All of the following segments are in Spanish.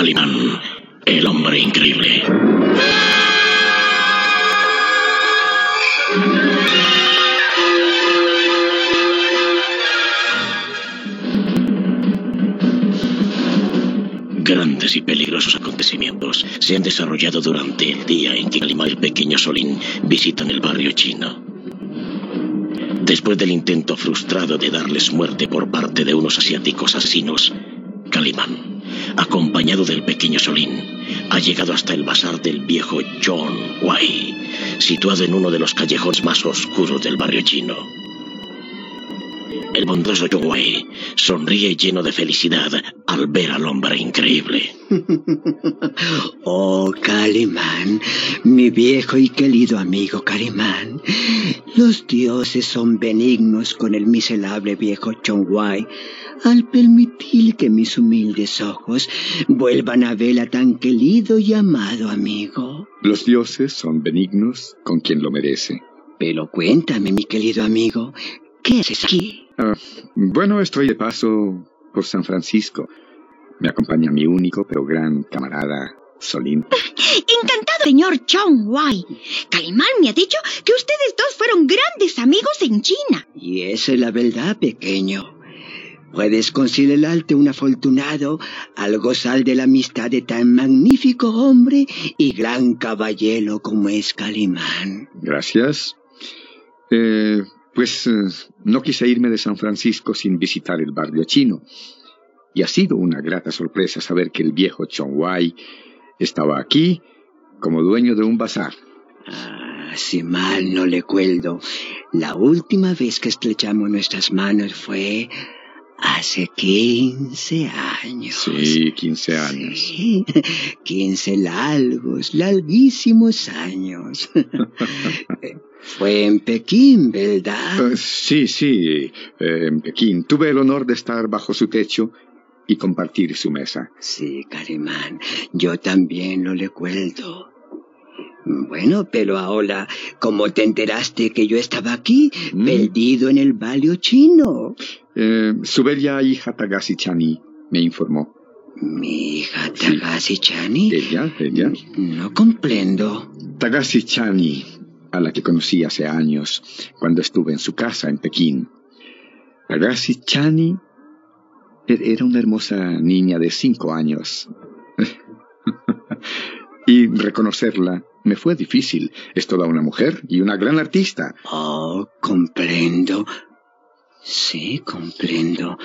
Calimán, el hombre increíble. Grandes y peligrosos acontecimientos se han desarrollado durante el día en que Calimán y el pequeño Solín visitan el barrio chino. Después del intento frustrado de darles muerte por parte de unos asiáticos asesinos, Calimán, acompañado del pequeño Solín, ha llegado hasta el bazar del viejo John Wai, situado en uno de los callejones más oscuros del barrio chino. El bondoso John Wai sonríe lleno de felicidad al ver al hombre increíble. oh, Calimán, mi viejo y querido amigo Calimán. Los dioses son benignos con el miserable viejo Wai al permitir que mis humildes ojos vuelvan a ver a tan querido y amado amigo. Los dioses son benignos con quien lo merece. Pero cuéntame, mi querido amigo, ¿qué haces aquí? Ah, bueno, estoy de paso por San Francisco. Me acompaña mi único pero gran camarada, Solín. Encantado, señor Chong Wai. Calimán me ha dicho que ustedes dos fueron grandes amigos en China. Y esa es la verdad, pequeño. Puedes considerarte un afortunado al gozar de la amistad de tan magnífico hombre y gran caballero como es Calimán. Gracias. Eh, pues eh, no quise irme de San Francisco sin visitar el barrio chino. Y ha sido una grata sorpresa saber que el viejo Wai estaba aquí como dueño de un bazar. Ah, si mal no le cueldo, la última vez que estrechamos nuestras manos fue Hace quince años. Sí, quince años. Sí, quince largos, larguísimos años. Fue en Pekín, ¿verdad? Uh, sí, sí, eh, en Pekín. Tuve el honor de estar bajo su techo y compartir su mesa. Sí, Carimán, yo también lo recuerdo. Bueno, pero ahora, ¿cómo te enteraste que yo estaba aquí, mm. perdido en el barrio chino? Eh, su bella hija Tagasi Chani me informó. ¿Mi hija Tagasi Chani? Ella, ella. No comprendo. Tagasi Chani, a la que conocí hace años, cuando estuve en su casa en Pekín. Tagasi Chani e-, era una hermosa niña de cinco años. y reconocerla me fue difícil. Es toda una mujer y una gran artista. Oh, comprendo. Sí, comprendo.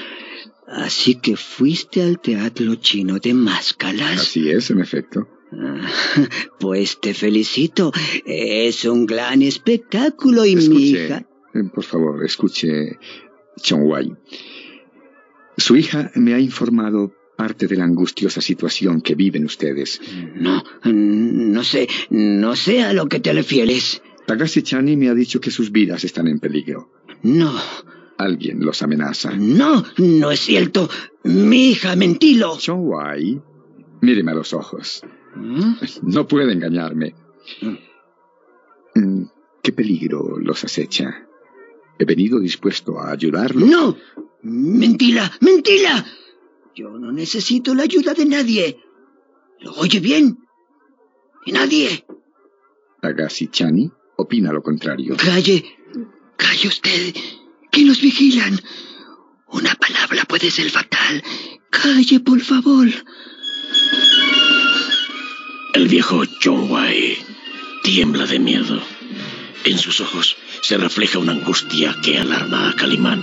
Así que fuiste al teatro chino de máscaras. Así es, en efecto. Ah, pues te felicito. Es un gran espectáculo y mi hija. Eh, por favor, escuche, Wai. Su hija me ha informado parte de la angustiosa situación que viven ustedes. No, no sé, no sé a lo que te refieres. Tagashi Chani me ha dicho que sus vidas están en peligro. No. Alguien los amenaza. No, no es cierto. Mi hija, mentilo. Wai, míreme a los ojos. ¿Mm? No puede engañarme. ¿Mm? Mm, ¿Qué peligro los acecha? He venido dispuesto a ayudarlos. ¡No! ¡Mentira! ¡Mentira! Yo no necesito la ayuda de nadie. ¿Lo oye bien? ¿De nadie? Tagashi Chani opina lo contrario. Calle. Calle usted. Que nos vigilan. Una palabra puede ser fatal. Calle, por favor. El viejo John tiembla de miedo. En sus ojos se refleja una angustia que alarma a Calimán.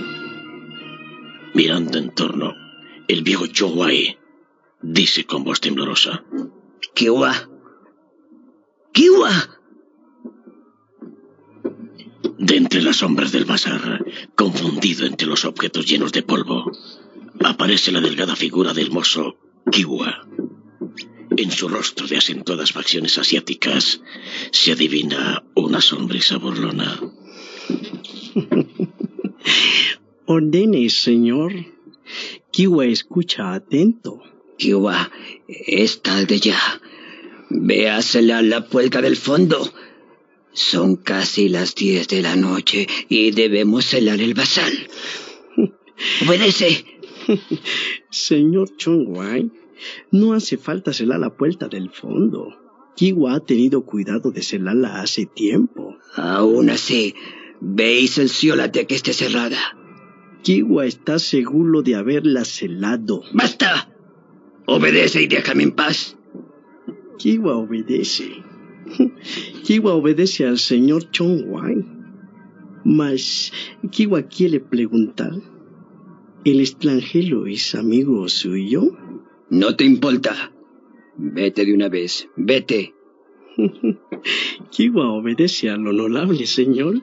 Mirando en torno, el viejo Chowai dice con voz temblorosa. Kiwa. Kiwa. De entre las sombras del bazar, confundido entre los objetos llenos de polvo, aparece la delgada figura del mozo Kiwa. En su rostro de acentuadas facciones asiáticas se adivina una sonrisa burlona. Ordene, señor. Kiwa escucha atento. Kiwa, es tarde ya. Ve a la puerta del fondo. Son casi las diez de la noche y debemos celar el basal. Obedece. Señor Chongwai, No hace falta celar la puerta del fondo. Kiwa ha tenido cuidado de celarla hace tiempo. Aún así, veis el ciolate que esté cerrada. Kiwa está seguro de haberla celado. ¡Basta! Obedece y déjame en paz. Kiwa obedece. Kiwa obedece al señor Chongwai. Mas Kiwa quiere preguntar. ¿El extranjero es amigo suyo? No te importa. Vete de una vez. Vete. Kiwa obedece al honorable señor.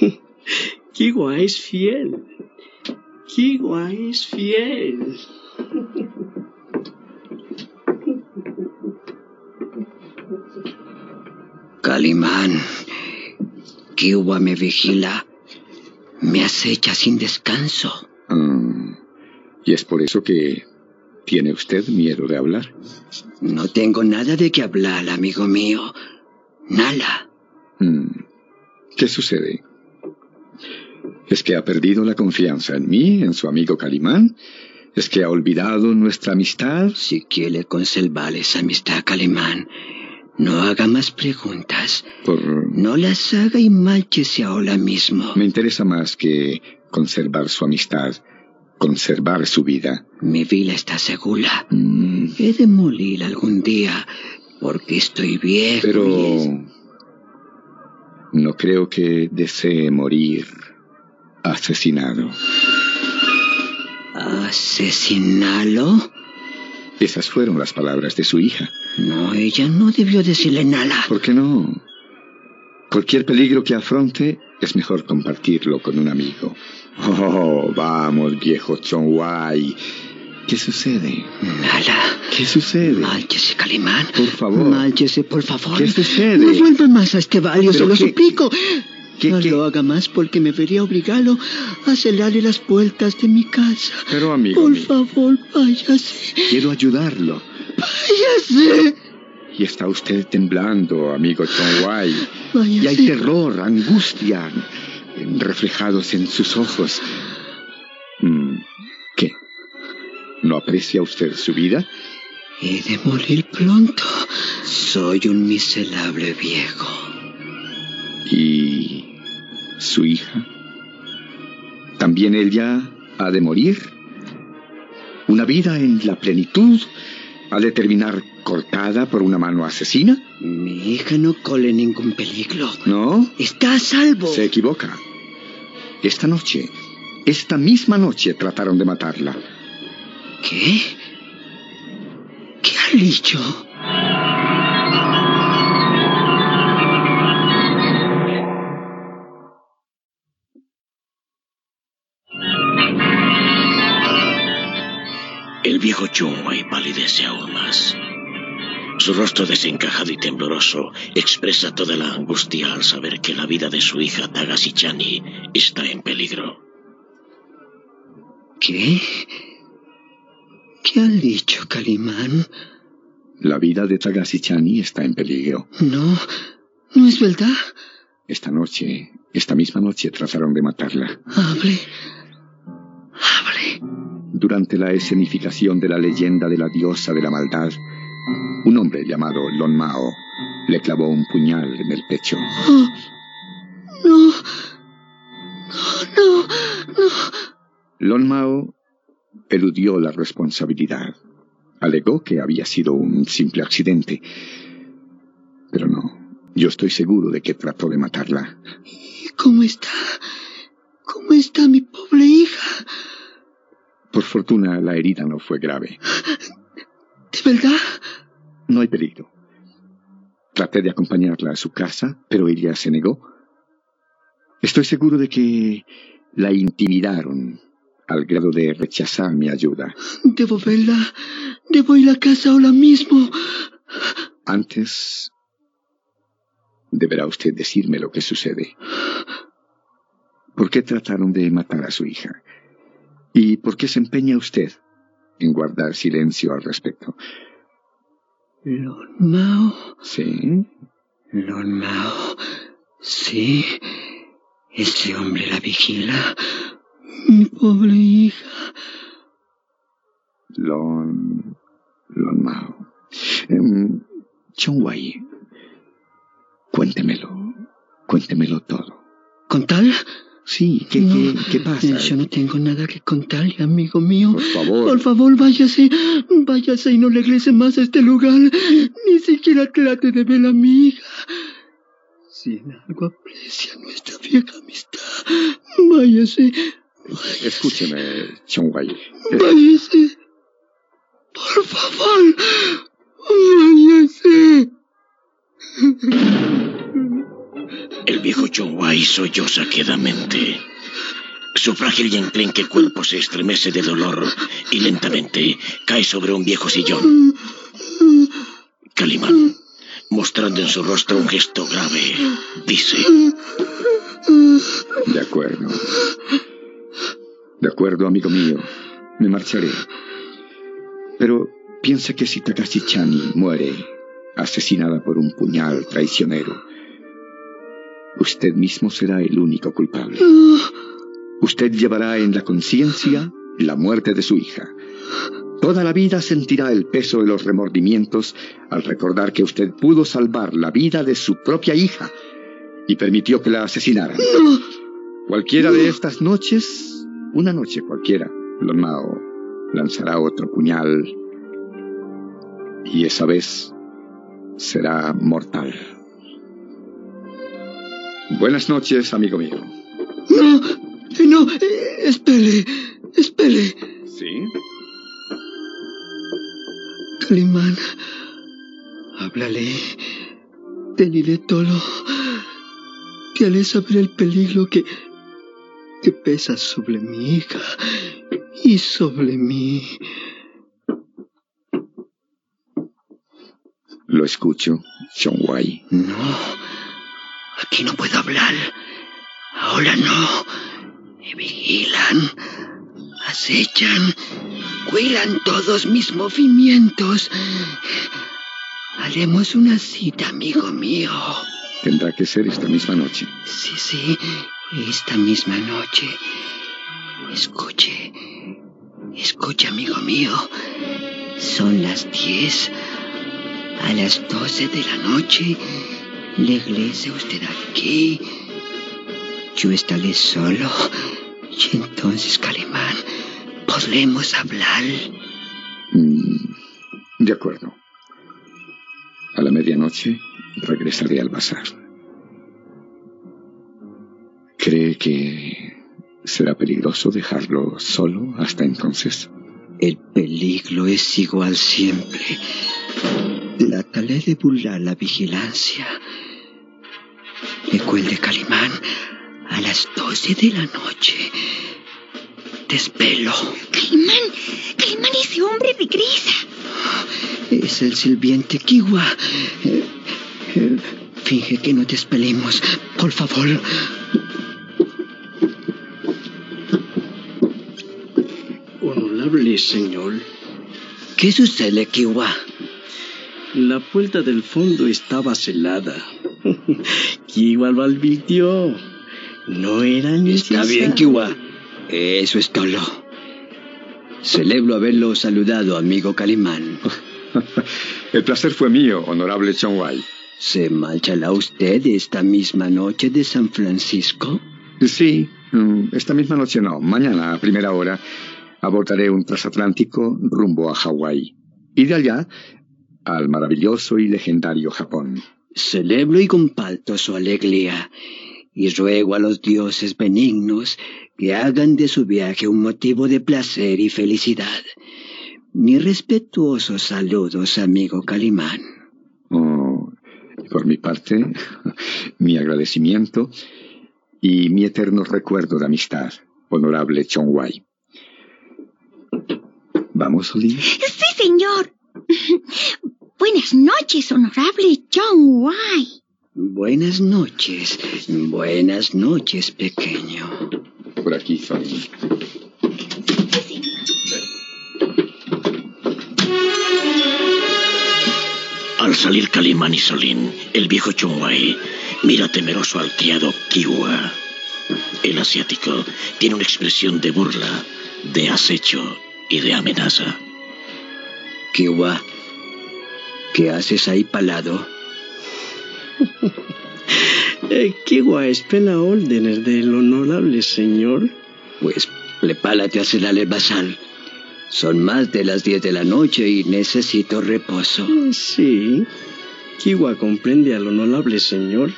Kiwa es fiel. Kiwa es fiel. Calimán, Kiwa me vigila. Me acecha sin descanso. Mm, y es por eso que tiene usted miedo de hablar. No tengo nada de qué hablar, amigo mío. Nada. Mm, ¿Qué sucede? ¿Es que ha perdido la confianza en mí, en su amigo Calimán? ¿Es que ha olvidado nuestra amistad? Si quiere conservar esa amistad, Calimán, no haga más preguntas. Por... No las haga y márchese ahora mismo. Me interesa más que conservar su amistad, conservar su vida. Mi vida está segura. Mm, He de morir algún día porque estoy viejo. pero y es- no creo que desee morir asesinado. ¿Asesinarlo? Esas fueron las palabras de su hija. No, ella no debió decirle nada. ¿Por qué no? Cualquier peligro que afronte es mejor compartirlo con un amigo. Oh, vamos, viejo Chonwai. ¿Qué sucede? Nada. ¿Qué sucede? Márchese, Calimán. Por favor. Márchese, por favor. ¿Qué sucede? No vuelva más a este barrio, se ¿Pero lo qué- suplico. Qué- no lo haga más porque me vería obligado a cerrarle las puertas de mi casa. Pero, amigo Por mío. favor, váyase. Quiero ayudarlo. Váyase. Y está usted temblando, amigo. Váyase. Y hay terror, angustia reflejados en sus ojos. Mm, ¿Qué? ¿No aprecia usted su vida? He de morir pronto. Soy un miserable viejo. ¿Y su hija? ¿También ella ha de morir? ¿Una vida en la plenitud ha de terminar cortada por una mano asesina? Mi hija no corre ningún peligro. ¿No? Está a salvo. Se equivoca. Esta noche, esta misma noche trataron de matarla. ¿Qué? ¿Qué ha dicho? El viejo Chunwai palidece aún más. Su rostro desencajado y tembloroso expresa toda la angustia al saber que la vida de su hija Tagasichani está en peligro. ¿Qué? ¿Qué ha dicho, Calimán? La vida de Tagasichani está en peligro. No, no es verdad. Esta noche, esta misma noche trataron de matarla. Hable. Hable. Durante la escenificación de la leyenda de la diosa de la maldad, un hombre llamado Lon Mao le clavó un puñal en el pecho. Oh, no. No, no. Lon Mao eludió la responsabilidad. Alegó que había sido un simple accidente. Pero no, yo estoy seguro de que trató de matarla. ¿Y cómo está? ¿Cómo está mi pobre hija? Por fortuna, la herida no fue grave. ¿De verdad? No hay peligro. Traté de acompañarla a su casa, pero ella se negó. Estoy seguro de que la intimidaron al grado de rechazar mi ayuda. Debo verla. Debo ir a casa ahora mismo. Antes, deberá usted decirme lo que sucede. ¿Por qué trataron de matar a su hija? ¿Y por qué se empeña usted en guardar silencio al respecto? Lon Mao. ¿Sí? Lon Mao. Sí. Ese hombre la vigila. Mi pobre hija. Lon... Lon Mao. Um, Wai, cuéntemelo. Cuéntemelo todo. ¿Contar? Sí, ¿qué, qué, qué pasa? Yo no tengo nada que contarle, amigo mío. Por favor. Por favor, váyase. Váyase y no le regrese más a este lugar. Ni siquiera trate de ver a mi hija. Si en algo aprecia nuestra vieja amistad, váyase. váyase. Escúcheme, Wai. Váyase. Por favor, váyase. El viejo Chonwai solloza quedamente. Su frágil y enclenque cuerpo se estremece de dolor y lentamente cae sobre un viejo sillón. Calimán, mostrando en su rostro un gesto grave, dice... De acuerdo. De acuerdo, amigo mío. Me marcharé. Pero piensa que si Takashi Chani muere asesinada por un puñal traicionero, usted mismo será el único culpable. Usted llevará en la conciencia la muerte de su hija. Toda la vida sentirá el peso de los remordimientos al recordar que usted pudo salvar la vida de su propia hija y permitió que la asesinaran. Cualquiera de estas noches, una noche cualquiera, Lon Mao lanzará otro puñal y esa vez será mortal. Buenas noches, amigo mío. No, no, eh, espere, espere. ¿Sí? Calimán, háblale, dile todo. Te haré saber el peligro que, que pesa sobre mi hija y sobre mí. Lo escucho, Wai. No, aquí no puedo hablar. Ahora no. Me vigilan, acechan, cuidan todos mis movimientos. Haremos una cita, amigo mío. Tendrá que ser esta misma noche. Sí, sí, esta misma noche. Escuche, escuche, amigo mío. Son las diez. A las doce de la noche, regrese usted aquí. Yo estaré solo. Y entonces, Calimán, podremos hablar. Mm, de acuerdo. A la medianoche regresaré al bazar. ¿Cree que será peligroso dejarlo solo hasta entonces? El peligro es igual siempre. Trataré de burlar la vigilancia. Recuerde, Calimán, a las doce de la noche. Despelo. Calimán, Calimán, ese hombre regresa. Es el sirviente Kiwa. Eh, eh, finge que no despelemos, por favor. Honorable señor, ¿Qué sucede, Kiwa? la puerta del fondo estaba celada. Kiwa lo advirtió. No era Está necesario. bien, Kiwa. Eso es todo. Celebro haberlo saludado, amigo Calimán. El placer fue mío, honorable Wai. ¿Se marchará usted esta misma noche de San Francisco? Sí, mm, esta misma noche no. Mañana, a primera hora, abordaré un transatlántico rumbo a Hawái. Y de allá al maravilloso y legendario Japón. Celebro y comparto su alegría y ruego a los dioses benignos que hagan de su viaje un motivo de placer y felicidad. Mis respetuosos saludos, amigo Calimán. Oh, y por mi parte, mi agradecimiento y mi eterno recuerdo de amistad, honorable Wai. ¿Vamos, Oli? Sí, señor. Buenas noches, honorable John White. Buenas noches, buenas noches, pequeño. Por aquí, Fanny. Al salir Calimán y Solín, el viejo Chonwai mira temeroso al criado Kiwa. El asiático tiene una expresión de burla, de acecho y de amenaza. Kiwa, ¿qué haces ahí palado? eh, Kiwa espera órdenes del honorable señor. Pues prepárate a cenar el basal. Son más de las diez de la noche y necesito reposo. Sí, Kiwa comprende al honorable señor.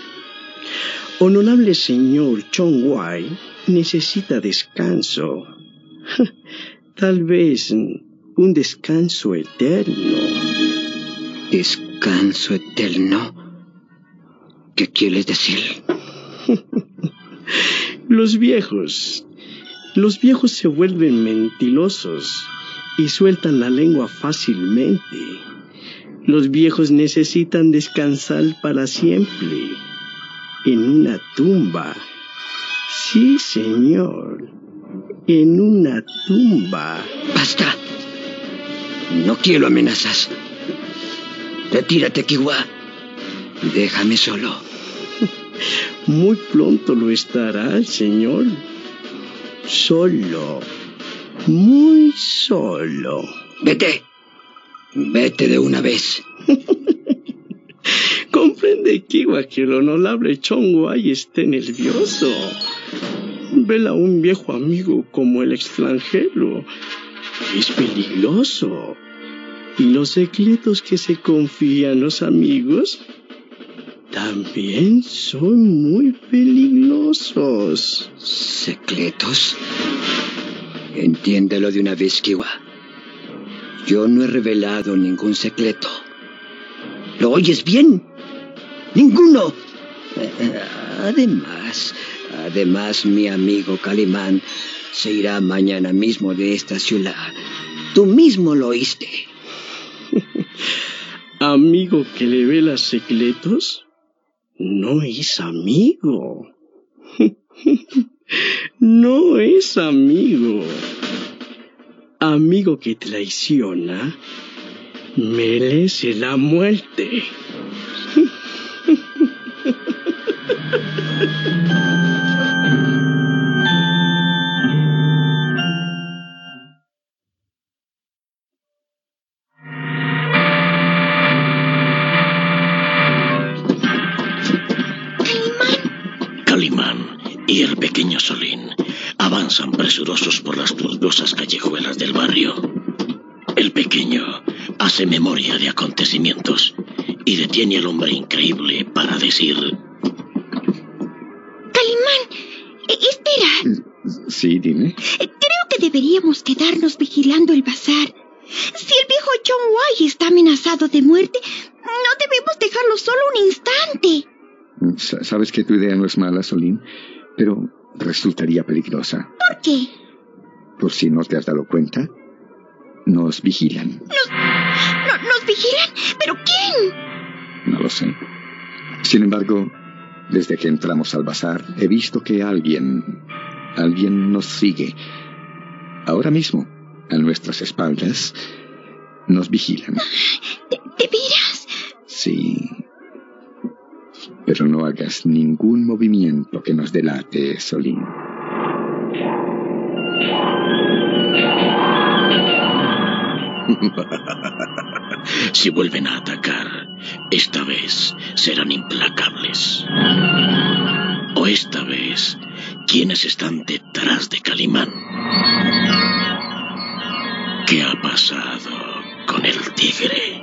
Honorable señor Chongwai necesita descanso. Tal vez un descanso eterno. ¿Descanso eterno? ¿Qué quieres decir? los viejos, los viejos se vuelven mentirosos y sueltan la lengua fácilmente. Los viejos necesitan descansar para siempre en una tumba. Sí, señor, en una tumba. Basta. No quiero amenazas. Retírate, Kiwa. Déjame solo. Muy pronto lo estará, señor. Solo. Muy solo. Vete. Vete de una vez. Comprende, Kiwa, que el honorable Chongwai esté nervioso. Vela a un viejo amigo como el extranjero. Es peligroso. Y los secretos que se confían los amigos también son muy peligrosos. ¿Secretos? Entiéndelo de una vez, Kiwa. Yo no he revelado ningún secreto. ¿Lo oyes bien? Ninguno. Además, además mi amigo Calimán se irá mañana mismo de esta ciudad. Tú mismo lo oíste. ¿Amigo que le vela secretos? No es amigo. no es amigo. Amigo que traiciona merece la muerte. pequeño Solín avanzan presurosos por las pulgosas callejuelas del barrio. El pequeño hace memoria de acontecimientos y detiene al hombre increíble para decir... Calimán, eh, espera. Sí, dime. Creo que deberíamos quedarnos vigilando el bazar. Si el viejo John White está amenazado de muerte, no debemos dejarlo solo un instante. Sabes que tu idea no es mala, Solín pero resultaría peligrosa. ¿Por qué? Por si no te has dado cuenta, nos vigilan. ¿Nos, ¿Nos vigilan? ¿Pero quién? No lo sé. Sin embargo, desde que entramos al bazar, he visto que alguien, alguien nos sigue. Ahora mismo, a nuestras espaldas, nos vigilan. ¿De, de veras? Sí, pero no hagas ningún movimiento que nos delate, Solín. si vuelven a atacar, esta vez serán implacables. O esta vez, ¿quiénes están detrás de Calimán? ¿Qué ha pasado con el tigre?